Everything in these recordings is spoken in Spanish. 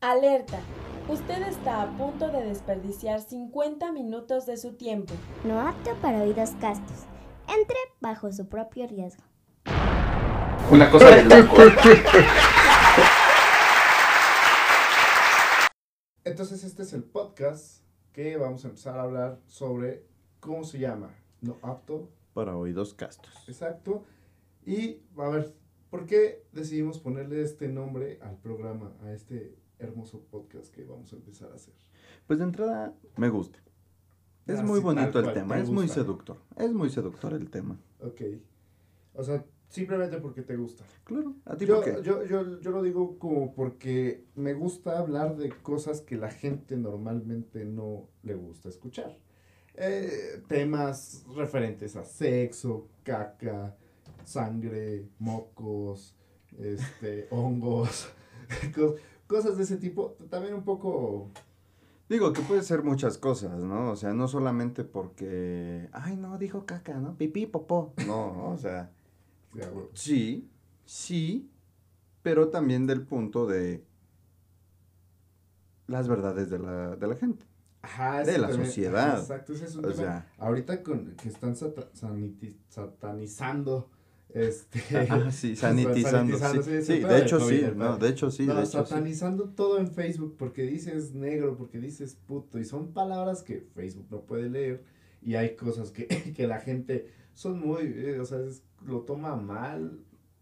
Alerta. Usted está a punto de desperdiciar 50 minutos de su tiempo. No apto para oídos castos. Entre bajo su propio riesgo. Una cosa de loco. Entonces este es el podcast que vamos a empezar a hablar sobre cómo se llama. No apto. Para oídos castos. Exacto. Y a ver, ¿por qué decidimos ponerle este nombre al programa, a este hermoso podcast que vamos a empezar a hacer? Pues de entrada me gusta. Es Ah, muy sí, bonito el cual, tema, te es muy seductor. Es muy seductor el tema. Ok. O sea, simplemente porque te gusta. Claro, a ti Yo, por qué? yo, yo, yo lo digo como porque me gusta hablar de cosas que la gente normalmente no le gusta escuchar. Eh, temas referentes a sexo, caca, sangre, mocos, este, hongos, cosas de ese tipo. También un poco... Digo que puede ser muchas cosas, ¿no? O sea, no solamente porque, ay, no, dijo caca, ¿no? Pipí, popó. No, o sea, sí, sí, pero también del punto de las verdades de la, de la gente. Ajá, De la sociedad. exacto, ese es un O tema. sea, Ahorita con, que están sata- saniti- satanizando este ah, sí, sanitizando. sanitizando, Sí, sí, de hecho COVID, sí, no, de hecho sí, no, de hecho sí. satanizando todo en Facebook porque dices negro, porque dices puto, y son palabras que Facebook no puede leer, y hay cosas que, que la gente son muy, eh, o sea, es- lo toma mal,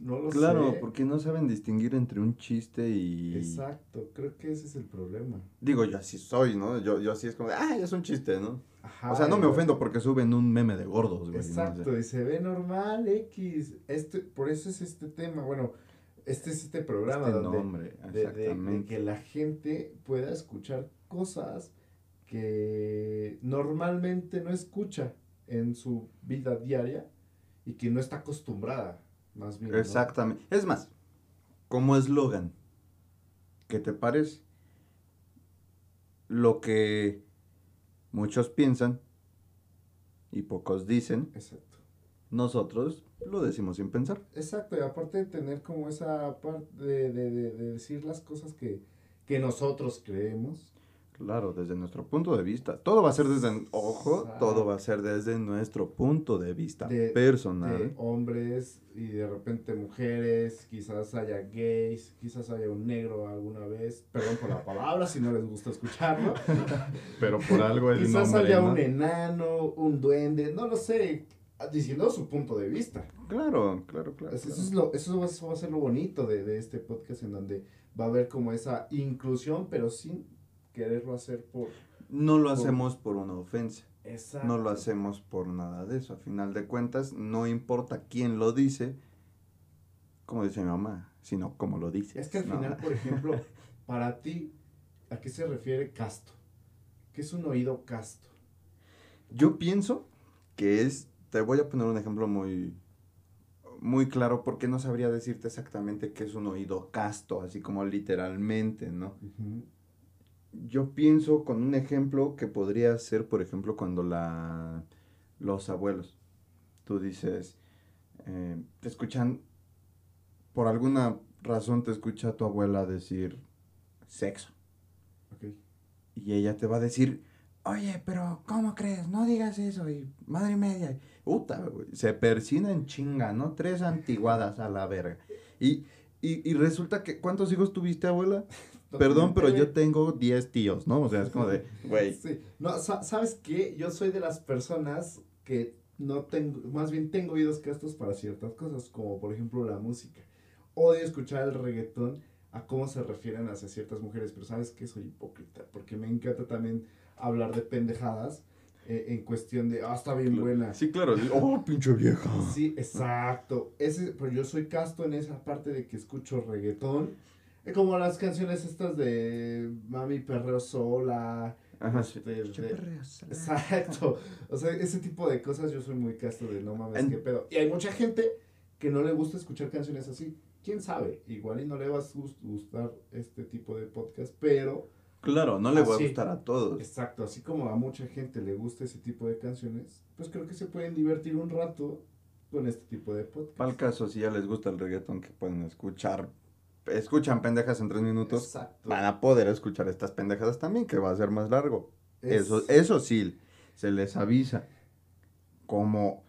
no lo Claro, sé. porque no saben distinguir entre un chiste y... Exacto, creo que ese es el problema. Digo, yo así soy, ¿no? Yo, yo así es como, de, ah, es un chiste, ¿no? Ajá, o sea, no me ofendo porque suben un meme de gordos, güey. Exacto, y se ve normal, X. Este, por eso es este tema, bueno, este es este programa este donde nombre, de, de- de exactamente. que la gente pueda escuchar cosas que normalmente no escucha en su vida diaria y que no está acostumbrada, más bien. ¿no? Exactamente. Es más, como eslogan, ¿qué te parece? Lo que muchos piensan y pocos dicen, Exacto. nosotros lo decimos sin pensar. Exacto, y aparte de tener como esa parte de, de- de- de decir las cosas que, que nosotros creemos. Claro, desde nuestro punto de vista. Todo va a ser desde, ojo, Exacto. todo va a ser desde nuestro punto de vista De- personal. de hombres y de repente mujeres, quizás haya gays, quizás haya un negro alguna vez, perdón por la palabra si no les gusta escucharlo, Pero por algo el quizás nombre, haya ¿no? un enano, un duende, no lo sé, diciendo su punto de vista. Claro, claro, claro. Eso, claro. es lo, eso, va, eso va a ser lo bonito de, de este podcast en donde va a haber como esa inclusión, pero sin quererlo hacer por... No lo hacemos por una ofensa. Exacto. No lo hacemos por nada de eso. A final de cuentas, no importa quién lo dice, como dice mi mamá, sino cómo lo dice. Es que al final, por ejemplo, para ti, ¿a qué se refiere casto? ¿Qué es un oído casto? Yo pienso que es, te voy a poner un ejemplo muy, muy claro porque no sabría decirte exactamente qué es un oído casto, así como literalmente, ¿no? Yo pienso con un ejemplo que podría ser, por ejemplo, cuando la, los abuelos, tú dices, eh, te escuchan, por alguna razón te escucha tu abuela decir sexo. Y ella te va a decir, oye, pero ¿cómo crees? No digas eso. Y madre media. Puta. Se persina en chinga, ¿no? Tres antiguadas a la verga. Y, y, y resulta que, ¿cuántos hijos tuviste, abuela? Perdón, pero yo tengo 10 tíos, ¿no? O sea, es como de, güey. Sí. No, sa- ¿sabes qué? Yo soy de las personas que no tengo, más bien tengo oídos castos para ciertas cosas, como por ejemplo la música. Odio escuchar el reggaetón a cómo se refieren hacia ciertas mujeres, pero ¿sabes qué? Soy hipócrita, porque me encanta también hablar de pendejadas eh, en cuestión de, ah, está bien buena. Sí, claro. Oh, pinche vieja. Sí, exacto. Ese, pero yo soy casto en esa parte de que escucho reggaetón. Como las canciones estas de Mami Perreo Sola. Ajá, este, sí. de- perreo sola. Exacto. O sea, ese tipo de cosas yo soy muy casto de no mames, En- qué pedo. Y hay mucha gente que no le gusta escuchar canciones así. ¿Quién sabe? Igual y no le va a gus- gustar este tipo de podcast, pero Claro, no le va a gustar a todos. exacto, así como a mucha gente le gusta ese tipo de canciones, pues creo que se pueden divertir un rato con este tipo de podcast. Para el caso, si ya les gusta el reggaetón, que pueden escuchar escuchan pendejas en tres minutos, Exacto. van a poder escuchar estas pendejadas también, que va a ser más largo. Es- Eso, eso sí, se les avisa. Como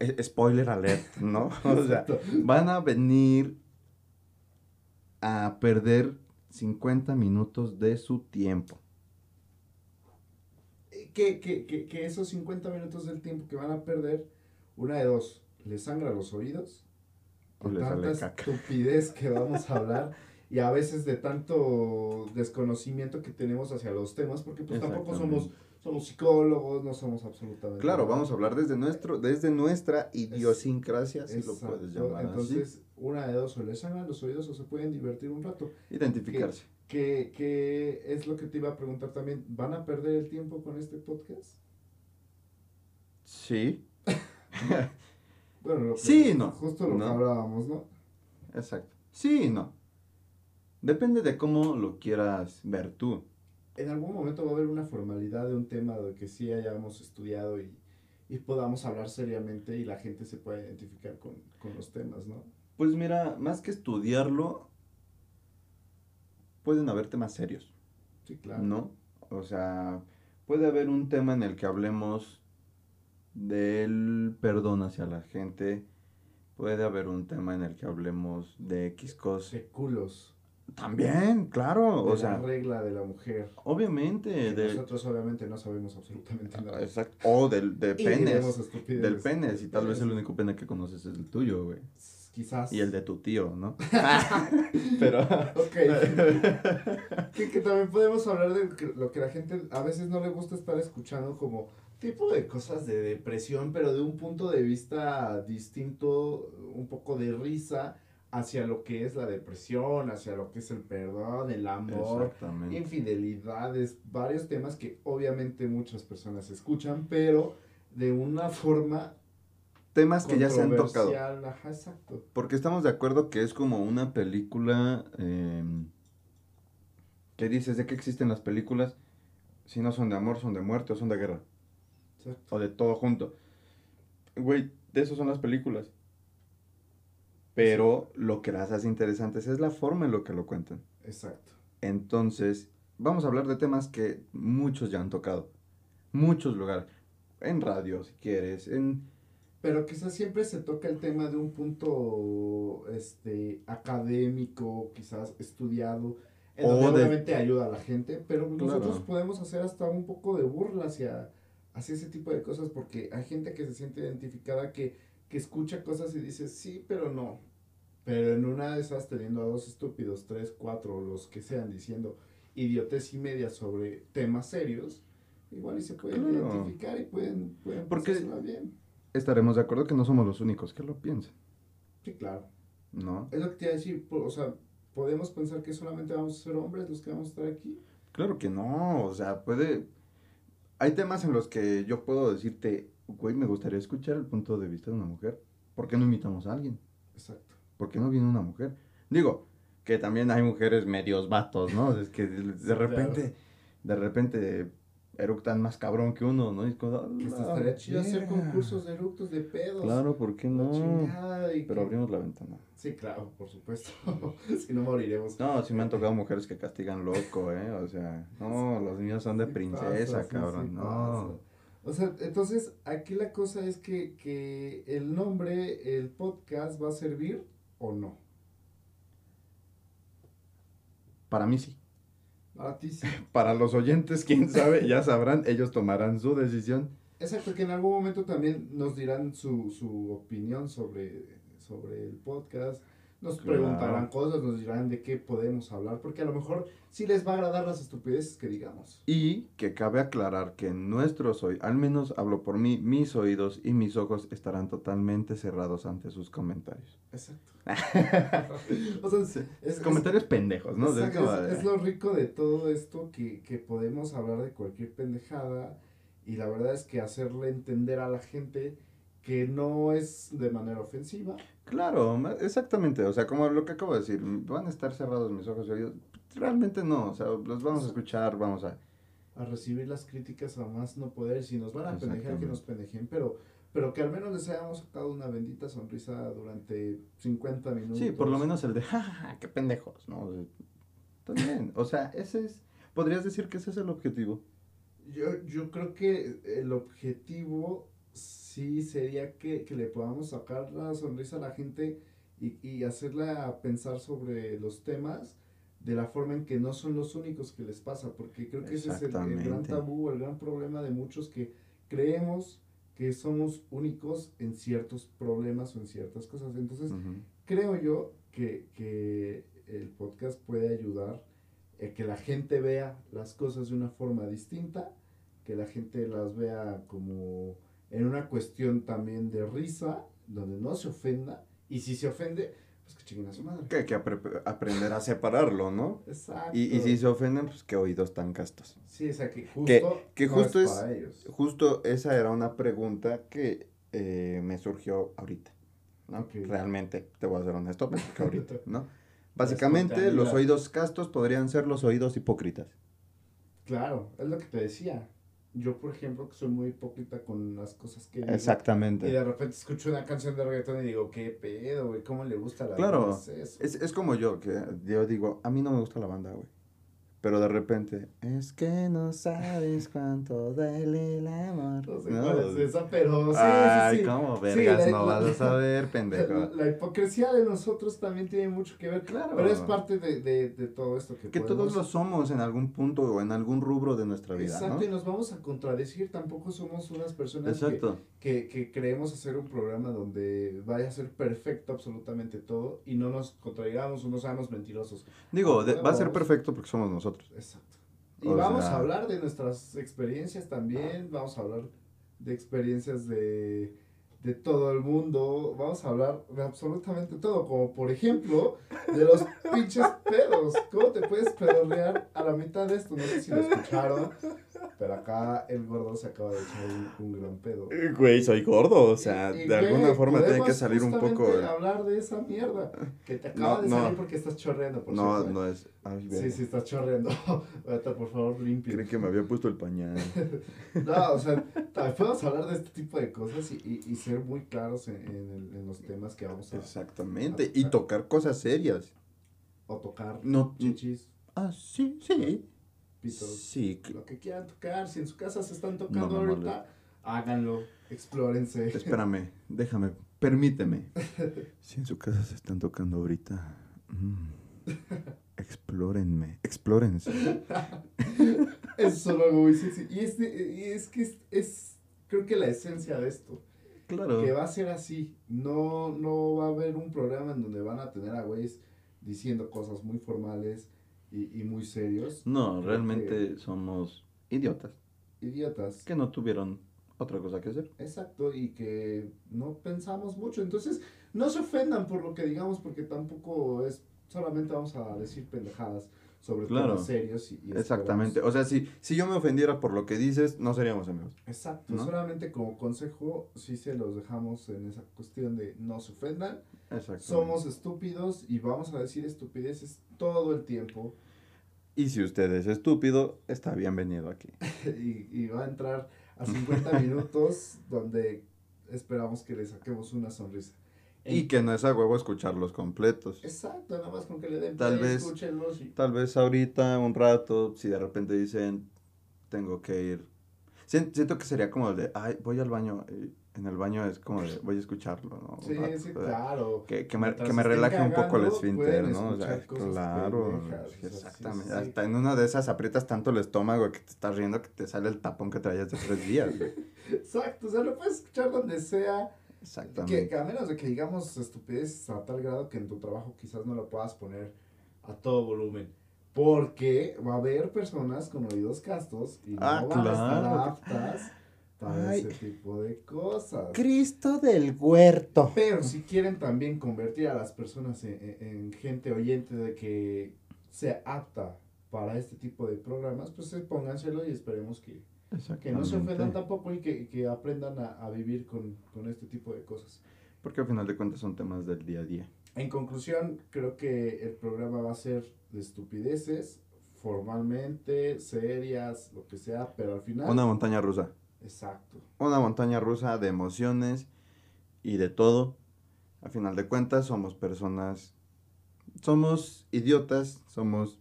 eh, spoiler alert, ¿no? O sea, van a venir a perder 50 minutos de su tiempo. que, que, que, que esos 50 minutos del tiempo que van a perder, una de dos, les sangra los oídos, Sale tanta estupidez que vamos a hablar y a veces de tanto desconocimiento que tenemos hacia los temas, porque pues tampoco somos, somos psicólogos, no somos absolutamente Claro, nada. vamos a hablar desde nuestro, desde nuestra idiosincrasia, si lo puedes llamar Entonces, una de dos, o les sangran los oídos o se pueden divertir un rato. Identificarse. Que, que es lo que te iba a preguntar también, ¿van a perder el tiempo con este podcast? Sí, Bueno, lo que- Sí y no. Justo lo No. que hablábamos, ¿no? exacto. Sí y no. Depende de cómo lo quieras ver tú. En algún momento va a haber una formalidad de un tema de que sí hayamos estudiado y, y podamos hablar seriamente y la gente se pueda identificar con, con los temas, ¿no? Pues mira, más que estudiarlo, pueden haber temas serios. Sí, claro. ¿no? O sea, puede haber un tema en el que hablemos del perdón hacia la gente, puede haber un tema en el que hablemos de X cosas. De culos. También, claro, de o sea, la regla de la mujer. obviamente, de, Nosotros obviamente no sabemos absolutamente nada. exacto, o del, de penes, del penes, y tal vez el único pene que conoces es el tuyo, güey, Quizás. y el de tu tío, ¿no? Pero... Ok. que, que también podemos hablar de lo que la gente a veces no le gusta estar escuchando como tipo de cosas de depresión, pero de un punto de vista distinto, un poco de risa hacia lo que es la depresión, hacia lo que es el perdón, el amor, infidelidades, varios temas que obviamente muchas personas escuchan, pero de una forma Temas que ya se han tocado. Ajá, exacto. Porque estamos de acuerdo que es como una película em, que dices de qué existen las películas si no son de amor, son de muerte o son de guerra exacto. o de todo junto. Güey, de eso son las películas. Pero lo que las hace interesantes es la forma en lo que lo cuentan. Exacto. Entonces, vamos a hablar de temas que muchos ya han tocado. Muchos lugares. En radio, si quieres, en Pero quizás siempre se toca el tema de un punto este académico, quizás estudiado, en O donde de- obviamente ayuda a la gente, pero nosotros Claro. podemos hacer hasta un poco de burla hacia, hacia ese tipo de cosas, porque hay gente que se siente identificada que, que escucha cosas y dice sí, pero no. Pero en una de esas teniendo a dos estúpidos, tres, cuatro, los que sean, diciendo idiotes y media sobre temas serios, igual y se pueden Claro. identificar y pueden, pueden Porque- bien. estaremos de acuerdo que no somos los únicos que lo piensan, Sí, claro. ¿no? Es lo que te iba a decir, o sea, podemos pensar que solamente vamos a ser hombres los que vamos a estar aquí. Claro que no, o sea, puede... Hay temas en los que yo puedo decirte, güey, me gustaría escuchar el punto de vista de una mujer. ¿Por qué no invitamos a alguien? Exacto. ¿Por qué no viene una mujer? Digo, que también hay mujeres medios vatos, ¿no? Es que de, repente, de repente eructan más cabrón que uno, ¿no? Y es como, Que "A hasta la estaría chido hacer verga". concursos de eructos de pedos. Claro, ¿por qué no? Pero abrimos la ventana. Sí, claro, por supuesto. si no moriremos. No, sí me han tocado mujeres que castigan loco, ¿eh? O sea, no, los niños son de princesa, cabrón, no. O sea, entonces aquí la cosa es que, que el nombre, el podcast va a servir o no. Para mí sí. A ti sí. Para los oyentes, quién sabe, ya sabrán, ellos tomarán su decisión. Exacto, que en algún momento también nos dirán su, su opinión sobre, sobre el podcast. Nos Claro. preguntarán cosas, nos dirán de qué podemos hablar, porque a lo mejor sí les va a agradar las estupideces que digamos. Y que cabe aclarar que nuestros oídos, al menos hablo por mí, mis oídos y mis ojos estarán totalmente cerrados ante sus comentarios. Exacto. o sea, es, es- comentarios pendejos, ¿no? Es Exacto, es, es lo rico de todo esto que, que podemos hablar de cualquier pendejada y la verdad es que hacerle entender a la gente que no es de manera ofensiva. Claro, exactamente, o sea, como lo que acabo de decir, van a estar cerrados mis ojos y oídos. Realmente no, o sea, los vamos a escuchar, vamos a... a recibir las críticas a más no poder, si nos van a pendejar que nos pendejen, pero, pero que al menos les hayamos sacado una bendita sonrisa durante 50 minutos. Sí, por lo menos el de, jajaja, qué pendejos, ¿no? También, o sea, ese es, podrías decir que ese es el objetivo. Yo, yo creo que el objetivo sí sería que, que le podamos sacar la sonrisa a la gente y, y hacerla pensar sobre los temas de la forma en que no son los únicos que les pasa, porque creo que ese es el, el gran tabú, el gran problema de muchos que creemos que somos únicos en ciertos problemas o en ciertas cosas. Entonces, Ujú. creo yo que, que el podcast puede ayudar a que la gente vea las cosas de una forma distinta, que la gente las vea como en una cuestión también de risa, donde no se ofenda, y si se ofende, pues que chinguen a su madre. Que hay que apre- aprender a separarlo, ¿no? Exacto. Y, y si se ofenden, pues qué oídos tan castos. Sí, o sea, que justo, Que- que no es- para ellos. Justo esa era una pregunta que eh, me surgió ahorita. Realmente, te voy a ser honesto, me surgió ahorita, ¿no? Básicamente, los oídos castos podrían ser los oídos hipócritas. Claro, es lo que te decía. Yo, por ejemplo, que soy muy hipócrita con las cosas que digo, Y Exactamente. de repente escucho una canción de reggaetón y digo, ¿qué pedo, güey? ¿Cómo le gusta la Claro, banda eso? Es, es como yo, que yo digo, a mí no me gusta la banda, güey. Pero de repente, es que no sabes cuánto duele el amor. No sé ¿no? cuál es esa, pero sí, Ay, sí, sí. cómo vergas, no la- vas a saber, pendejo. la hipocresía de nosotros también tiene mucho que ver, Claro. pero es parte de, de, de todo esto que Que podemos- todos lo somos en algún punto o en algún rubro de nuestra vida, Exacto, ¿no? y nos vamos a contradecir, tampoco somos unas personas que, Exacto. que, que creemos hacer un programa donde vaya a ser perfecto absolutamente todo y no nos contraigamos o no seamos mentirosos. Digo, de- va a ser perfecto porque somos nosotros. Exacto. Y O vamos sea- a hablar de nuestras experiencias también, vamos a hablar de experiencias de, de todo el mundo, vamos a hablar de absolutamente todo, como por ejemplo de los pinches pedos. ¿Cómo te puedes pedorrear a la mitad de esto? No sé si lo escucharon, pero acá el gordo se acaba de echar un, un gran pedo. Güey, soy gordo, o sea, Y- y, de alguna güey, forma tiene que salir un poco... justamente hablar de esa mierda que te acaba No, de no. salir porque estás chorreando, por No, cierto, ¿eh? no es... Ay, Sí, sí, estás chorreando. Ahorita, por favor, limpio. Creí que me había puesto el pañal. No, o sea, podemos hablar de este tipo de cosas y, y, y ser muy claros en, en, en los temas que vamos a Exactamente. Y tocar cosas serias. o tocar. No... Chichis, Ah, sí, sí. Pitos, Sí, lo que quieran tocar. Si en su casa se están tocando no, ahorita, háganlo, explórense. Espérame, déjame, permíteme. Si en su casa se están tocando ahorita, mm, explórenme, explórense. Eso es algo muy sexy. Y, este, y es que es, es, creo que la esencia de esto. Claro. que va a ser así. No, no va a haber un programa en donde van a tener a güeyes diciendo cosas muy formales y, y muy serios. No, realmente somos idiotas Idiotas. que no tuvieron otra cosa que hacer. Exacto, y que no pensamos mucho. Entonces, no se ofendan por lo que digamos, porque tampoco es, solamente vamos a decir pendejadas sobre Claro. temas serios. Y, y Exactamente. esperamos- O sea, si, si yo me ofendiera por lo que dices, no seríamos amigos. Exacto, ¿no? solamente como consejo, sí se los dejamos en esa cuestión de no se ofendan. Somos estúpidos y vamos a decir estupideces todo el tiempo. Y si usted es estúpido, está bienvenido aquí. y, y va a entrar a 50 minutos donde esperamos que le saquemos una sonrisa. Y que no es a huevo escucharlos completos. Exacto, nada más con que le den Tal play, vez- escúchenlos y- Tal vez ahorita, un rato, si de repente dicen, tengo que ir. Sien- Siento que sería como de, ay, voy al baño. y en el baño es como de, voy a escucharlo, ¿no? Sí, rato, sí, o sea, claro. Que, que me, que me relaje un poco el esfínter, ¿no? O sea, claro, pendejas, sí, sí, exactamente. sí. Hasta en una de esas aprietas tanto el estómago que te estás riendo que te sale el tapón que traías de tres días. Exacto, o sea, lo puedes escuchar donde sea. Que, Exactamente. que a menos de que digamos estupideces a tal grado que en tu trabajo quizás no lo puedas poner a todo volumen. Porque va a haber personas con oídos castos y no Ah, van a estar claro. aptas para Ay. ese tipo de cosas. Cristo del huerto. Pero si quieren también convertir a las personas en, en- en gente oyente de que sea apta para este tipo de programas, pues eh, pónganselo y esperemos que, que no se ofendan tampoco y que, que aprendan a, a vivir con, con este tipo de cosas. Porque al final de cuentas son temas del día a día. En conclusión, creo que el programa va a ser de estupideces, formalmente, serias, lo que sea, pero al final... Una montaña rusa. Exacto. Una montaña rusa de emociones y de todo. A final de cuentas, somos personas. Somos idiotas, somos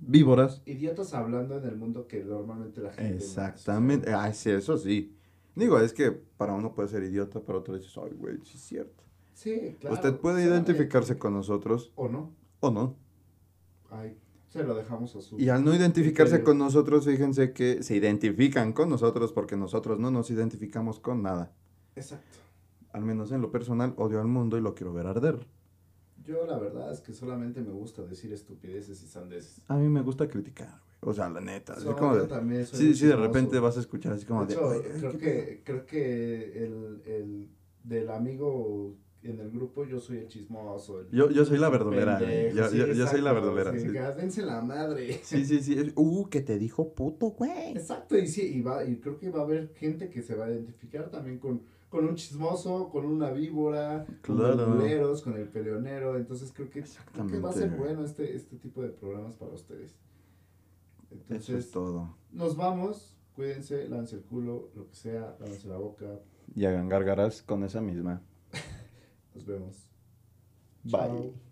víboras. Idiotas hablando en el mundo que normalmente la gente. no. Exactamente. Ay, sí, eso sí. Digo, es que para uno puede ser idiota, para otro dices, ay, güey, sí es cierto. Sí, claro. Usted puede identificarse con nosotros O no. o no. Ay, se lo dejamos a su. Y al no identificarse criterio. con nosotros, fíjense que se identifican con nosotros porque nosotros no nos identificamos con nada. Exacto. Al menos en lo personal, odio al mundo y lo quiero ver arder. Yo la verdad es que solamente me gusta decir estupideces y sandeces. A mí me gusta criticar, güey. O sea, la neta. así So, como yo de- también soy sí, sí, de repente vas a escuchar así como De de... hecho, "Oye, creo ¿qué que, creo que el, el del amigo en el grupo yo soy el chismoso. el Yo, yo soy la verdolera. pendejo, Yo, sí, yo- yo soy la verdolera. sí, Sí, la madre. sí, sí. sí, Uh, que te dijo puto, güey. Exacto, y sí, y, va, y creo que va a haber gente que se va a identificar también con, con un chismoso, con una víbora, con Claro. los buleros, con el peleonero. Entonces creo que, creo que va a ser bueno este, este tipo de programas para ustedes. Eso es todo. nos vamos. Cuídense, lance el culo, lo que sea, lance la boca. Y hagan gárgaras con esa misma. Nos vemos. Bye. Chao.